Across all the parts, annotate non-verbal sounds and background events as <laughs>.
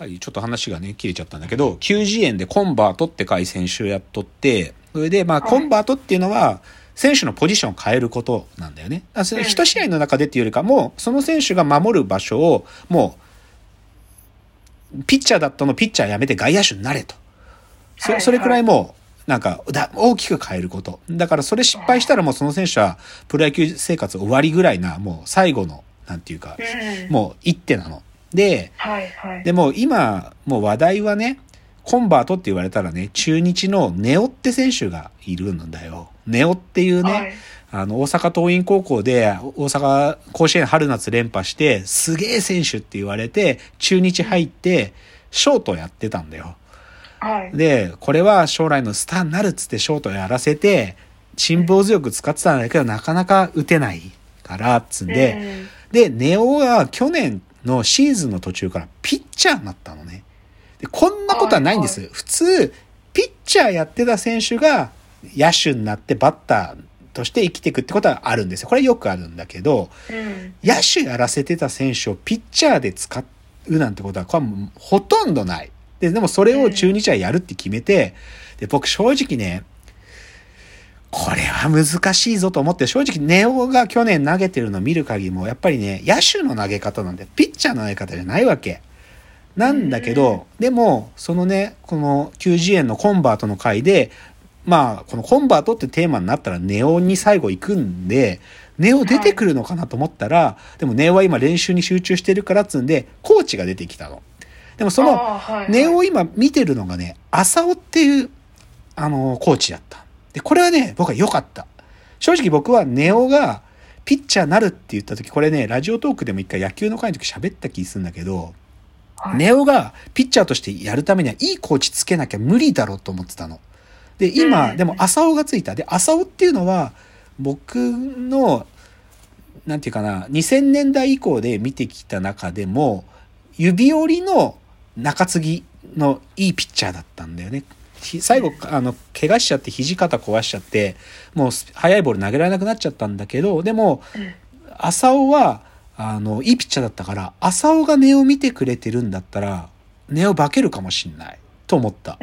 はい、ちょっと話がね、切れちゃったんだけど、90円でコンバートって回選手をやっとって、それで、まあ、はいコンバートっていうのは、選手のポジションを変えることなんだよね。あそれうん一試合の中でっていうよりかも、その選手が守る場所を、もう、ピッチャーだったのピッチャーやめて外野手になれと。そはいそれくらいもう、なんか、だ大きく変えること。だからそれ失敗したらもうその選手はプロ野球生活終わりぐらいな、もう最後の、なんていうか、うん。もう一手なの。で、はいはい。でも今、もう話題はね、コンバートって言われたらね、中日のネオって選手がいるんだよ。ネオっていうね、はいあの、大阪桐蔭高校で、大阪甲子園春夏連覇して、すげえ選手って言われて、中日入って、ショートやってたんだよ。はい。で、これは将来のスターになるっつってショートやらせて、辛抱強く使ってたんだけど、なかなか打てないから、っつんで、うんで、ネオが去年のシーズンの途中からピッチャーになったのね。で、こんなことはないんです。普通、ピッチャーやってた選手が野手になってバッターとして生きていくってことはあるんですよ。これはよくあるんだけど、うん。野手やらせてた選手をピッチャーで使うなんてことは、これはほとんどない。で、でもそれを中日はやるって決めて、で、僕正直ね、これは難しいぞと思って、正直ネオが去年投げてるのを見る限りも、やっぱりね、野手の投げ方なんで、ピッチャーの投げ方じゃないわけ。なんだけど、でも、そのね、この90円のコンバートの回で、まあ、このコンバートってテーマになったらネオに最後行くんで、ネオ出てくるのかなと思ったら、でもネオは今練習に集中してるからっつうんで、コーチが出てきたの。でもその、ネオを今見てるのがね、浅尾っていう、あの、コーチだった。で、これはね、僕は良かった。正直僕はネオがピッチャーなるって言った時、これね、ラジオトークでも一回野球の会の時喋った気するんだけど、はいネオがピッチャーとしてやるためにはいいコーチつけなきゃ無理だろうと思ってたの。で、今、うんでも浅尾がついた。で、浅尾っていうのは、僕の、なんていうかな、2000年代以降で見てきた中でも、指折りの中継ぎのいいピッチャーだったんだよね。ひ最後、あの、怪我しちゃって肘肩壊しちゃって、もう速いボール投げられなくなっちゃったんだけど、でも、うん浅尾は、あの、いいピッチャーだったから、浅尾が根を見てくれてるんだったら、根を化けるかもしんない。と思った。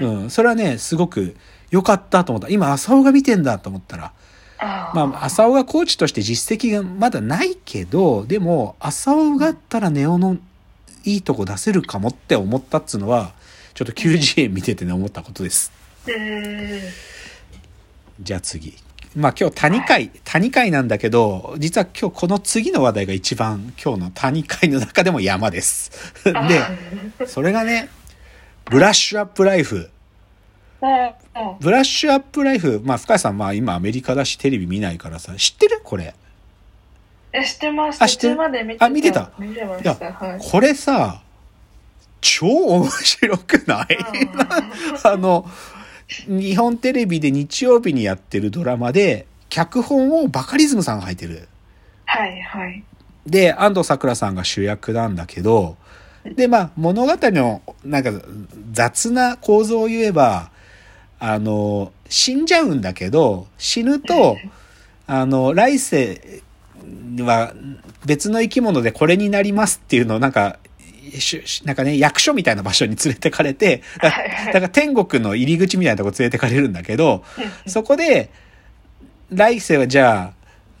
うん。うん。それはね、すごく良かったと思った。今、浅尾が見てんだと思ったら。まあ、浅尾がコーチとして実績がまだないけど、でも、浅尾があったらネオのいいとこ出せるかもって思ったっつうのは、ちょっと90円見ててね、思ったことです。うん。じゃあ次。まあ今日谷会、谷会なんだけど、実は今日この次の話題が一番今日の谷会の中でも山です。あで、それがね、ブラッシュアップライフ。ブラッシュアップライフ、まあ深井さんまあ今アメリカだしテレビ見ないからさ、知ってる？これ。え、知ってます。あ知ってる？途中まで見てあ見てた見てまいやした。はい。これさ、超面白くない？<laughs> あの、日本テレビで日曜日にやってるドラマで、脚本をバカリズムさんが書いてる。はいはい。で、安藤サクラさんが主役なんだけど、で、まあ、物語の、なんか、雑な構造を言えば、あの、死んじゃうんだけど、死ぬと、あの、来世は別の生き物でこれになりますっていうのをなんか、なんかね、役所みたいな場所に連れてかれて、だから天国の入り口みたいなとこ連れてかれるんだけど、そこで、来世はじゃ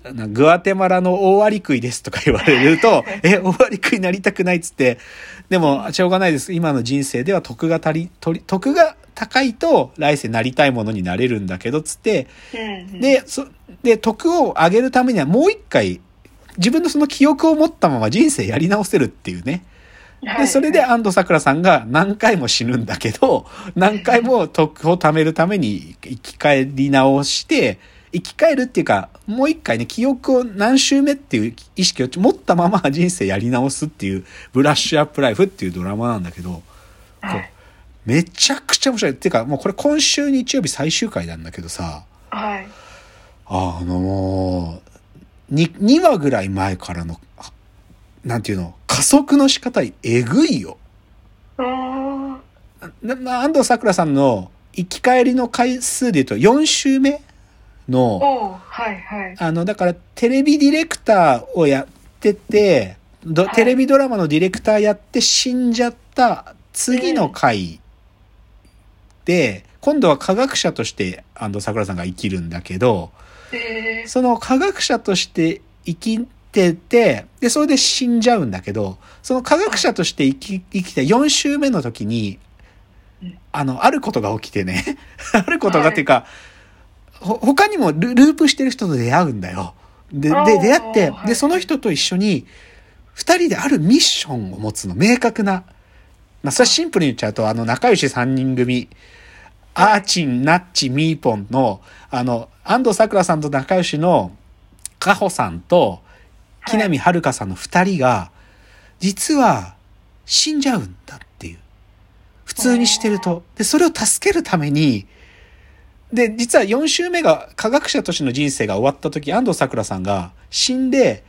あ、なグアテマラの大アリクイですとか言われると、え、大アリクイになりたくないっつって、でも、しょうがないです。今の人生では徳が足り、とり徳が高いと来世なりたいものになれるんだけど、つって、うん、で、そ、で、徳を上げるためにはもう一回、自分のその記憶を持ったまま人生やり直せるっていうね。で、はいそれで安藤サクラさんが何回も死ぬんだけど、何回も徳を貯めるために生き返り直して、生き返るっていうか、もう一回ね、記憶を何周目っていう意識を持ったまま人生やり直すっていう、ブラッシュアップライフっていうドラマなんだけど、めちゃくちゃ面白い。っていうか、もうこれ今週日曜日最終回なんだけどさ、はい。あのもう、2, 2話ぐらい前からの、あなんていうの、加速の仕方えぐいよ。あーなな安藤サクラさんの生き返りの回数で言うと4週目の、はいはい。あの、だからテレビディレクターをやってて、どはいテレビドラマのディレクターやって死んじゃっった次の回で、今度は科学者として安藤桜さんが生きるんだけど、えー、その科学者として生きてて、で、それで死んじゃうんだけど、その科学者として生き、生きて4週目の時にうん、あの、あることが起きてね、<laughs> あることがっていうか、ほ他にもルループしてる人と出会うんだよ。で、で出会っては、い。で、その人と一緒に、二人であるミッションを持つの、明確な。まあ、それはシンプルに言っちゃうと、あの、仲良し三人組、アーチン、ナッチ、ミーポンの、あの、安藤桜さんと仲良しの、カホさんと、木南遥さんの二人が、実は、死んじゃうんだっていう。普通にしてると。で、それを助けるために、で、実は4週目が科学者としての人生が終わった時、安藤桜さんが死んで、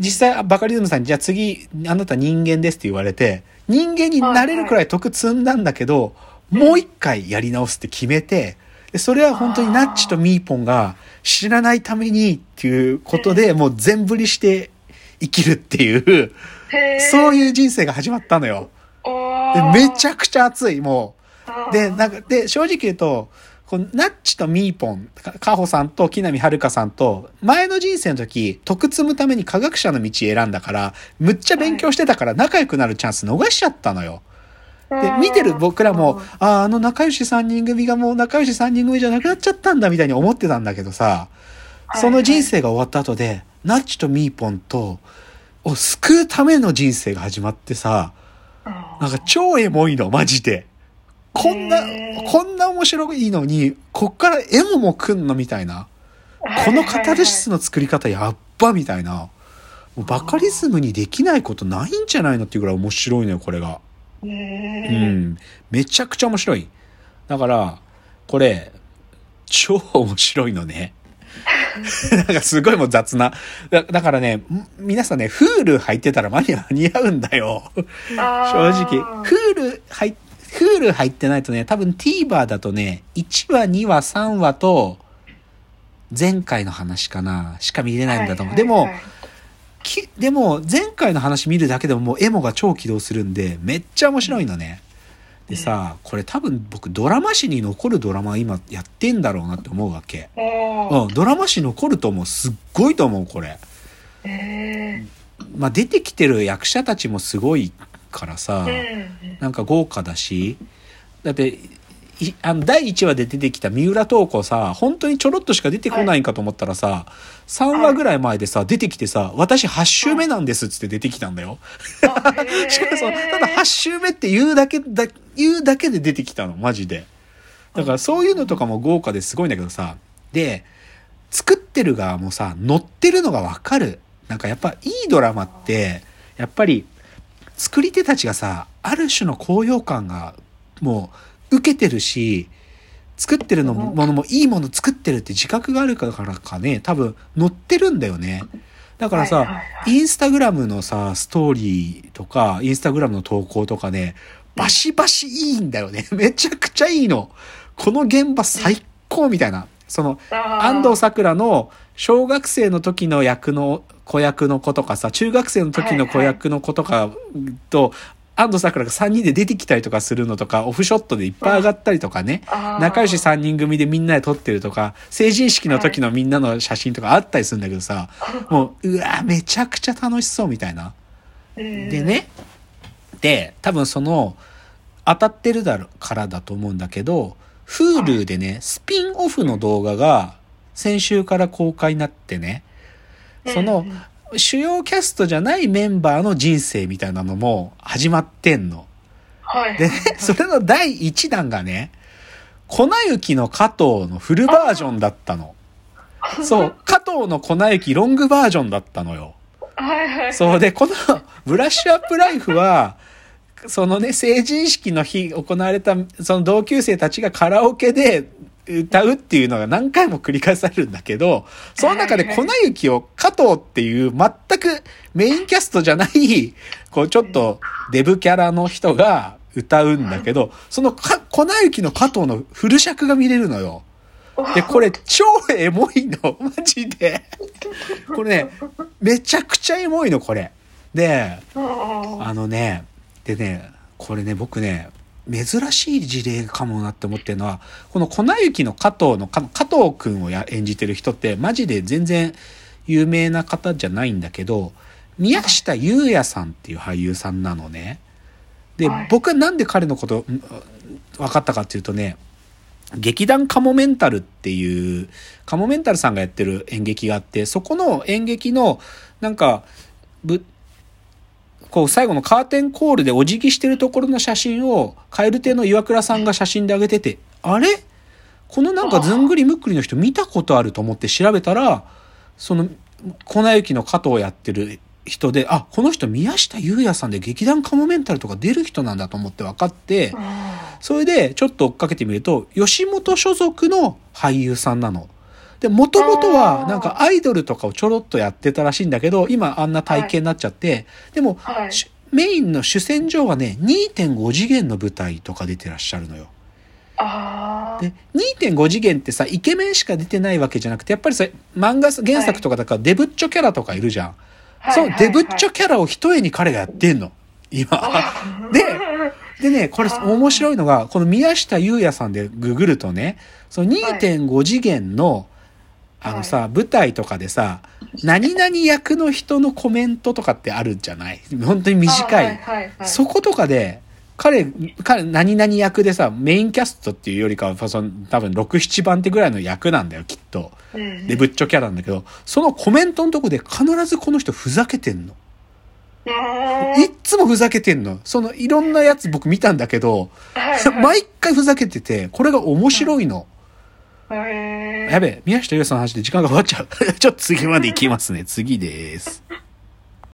実際バカリズムさんに、じゃあ次、あなた人間ですって言われて、人間になれるくらい得積んだんだけど、もう一回やり直すって決めて、でそれは本当にナッチとミーポンが知らないためにっていうことで、もう全振りして生きるっていう、そうう。いう人生が始まったのよ。おでめちゃゃくちゃ熱い、もう。で、なんか、で、正直言うと、こうナッチとミーポン、かカホさんと木南遥さんと、前の人生の時、得積むために科学者の道選んだから、むっちゃ勉強してたから仲良くなるチャンス逃しちゃったのよ。で、見てる僕らも、ああ、あの仲良し3人組がもう仲良し3人組じゃなくなっちゃったんだみたいに思ってたんだけどさ、その人生が終わった後で、ナッチとミーポンと、を救うための人生が始まってさ、なんか超エモいの、マジで。こんなこんな面白いのに、こっからエモも来んのみたいな。このカタルシスの作り方やっばみたいな。もうバカリズムにできないことないんじゃないのっていうぐらい面白いのよ、これが。う。うんん。めちゃくちゃ面白い。だから、これ、超面白いのね。<laughs> なんかすごいもう雑な。だだからね、ん皆さんね、フール入ってたら間に似合うんだよ。正直。フール入っ、フール入ってないとね、多分 TVer だとね、1話、2話、3話と、前回の話かな、しか見れないんだと思う。でも、きでも、前回の話見るだけでももうエモが超起動するんで、めっちゃ面白いのね。でさ、これ多分僕ドラマ史に残るドラマ今やってんだろうなって思うわけ。おうん、ドラマ史残ると思う。すっごいと思う、これ。えまあ出てきてる役者たちもすごいからさ、えなんか豪華だし、だって、いあの、第1話で出てきた三浦透子さ、本当にちょろっとしか出てこないんかと思ったらさ、3話ぐらい前でさ、出てきてさ、私8週目なんですっつって出てきたんだよ。<laughs> しかもそう、ただ8週目って言うだけだ、言うだけで出てきたの、マジで。だからそういうのとかも豪華ですごいんだけどさ、で、作ってる側もさ、乗ってるのがわかる。なんかやっぱいいドラマって、やっぱり、作り手たちがさ、ある種の高揚感がもう受けてるし、作ってるのもものもいいもの作ってるって自覚があるからかね、多分乗ってるんだよね。だからさ、はいはいはいインスタグラムのさ、ストーリーとか、インスタグラムの投稿とかね、バシバシいいんだよね。<laughs> めちゃくちゃいいの。この現場最高みたいな。その、安藤サクラの小学生の時の役の子役の子とかさ、中学生の時の子役の子とかと、安藤サクラが3人で出てきたりとかするのとか、オフショットでいっぱい上がったりとかね。仲良し3人組でみんなで撮ってるとか、成人式の時のみんなの写真とかあったりするんだけどさ、もう、うわ、めちゃくちゃ楽しそうみたいな。でで、ね、で、多分その、当たってるだろからだと思うんだけど、Hulu でね、スピンオフの動画が先週から公開になってね、その主要キャストじゃないメンバーの人生みたいなのも始まってんの。はい。でね、<laughs> それの第1弾がね、粉雪の加藤のフルバージョンだったの。そう、加藤の粉雪ロングバージョンだったのよ。はいはい。そうで、この <laughs> ブラッシュアップライフは、そのね、成人式の日行われた、その同級生たちがカラオケで歌うっていうのが何回も繰り返されるんだけど、その中で粉雪を加藤っていう全くメインキャストじゃない、こうちょっとデブキャラの人が歌うんだけど、そのか粉雪の加藤のフル尺が見れるのよ。で、これ超エモいの、<laughs> マジで。これね、めちゃくちゃエモいの、これ。で、あのね、でね、これね、僕ね、珍しい事例かもなって思ってるのは、この粉雪の加藤の、か加藤くんをや演じてる人って、マジで全然有名な方じゃないんだけど、宮下優也さんっていう俳優さんなのね。で、はい僕はなんで彼のこと、ん分かったかっていうとね、劇団カモメンタルっていう、カモメンタルさんがやってる演劇があって、そこの演劇の、なんか、ぶ、こう最後のカーテンコールでお辞儀してるところの写真を、蛙亭の岩倉さんが写真で上げてて、あれ？このなんかずんぐりむっくりの人見たことあると思って調べたら、その、粉雪の加藤をやってる人で、あ、この人宮下優也さんで劇団カモメンタルとか出る人なんだと思って分かって、それでちょっと追っかけてみると、吉本所属の俳優さんなの。で、もともとはなんかアイドルとかをちょろっとやってたらしいんだけど、今あんな体型になっちゃって、でも、はい。しメインの主戦場はね、2.5次元の舞台とか出てらっしゃるのよ。で、2.5次元ってさ、イケメンしか出てないわけじゃなくて、やっぱりさ、漫画原作とかだからデブッチョキャラとかいるじゃん。はいそのデブッチョはいキャラを一重に彼がやってんの。今。<laughs> で、でね、これ面白いのが、この宮下優也さんでググるとね、その2.5次元の、あのさ、舞台とかでさ、何々役の人のコメントとかってあるじゃない？本当に短い。はいはいはい。そことかで、彼、彼、何々役でさ、メインキャストっていうよりかは、その多分6、7番手ぐらいの役なんだよ、きっと。うんで、ブッチョキャラなんだけど、そのコメントのとこで必ずこの人ふざけてんの。うんいっつもふざけてんの。その、いろんなやつ僕見たんだけど、はいはい毎回ふざけてて、これが面白いの。やべえ、宮下優さんの話で時間が終わっちゃう。<laughs> ちょっと次まで行きますね。次です。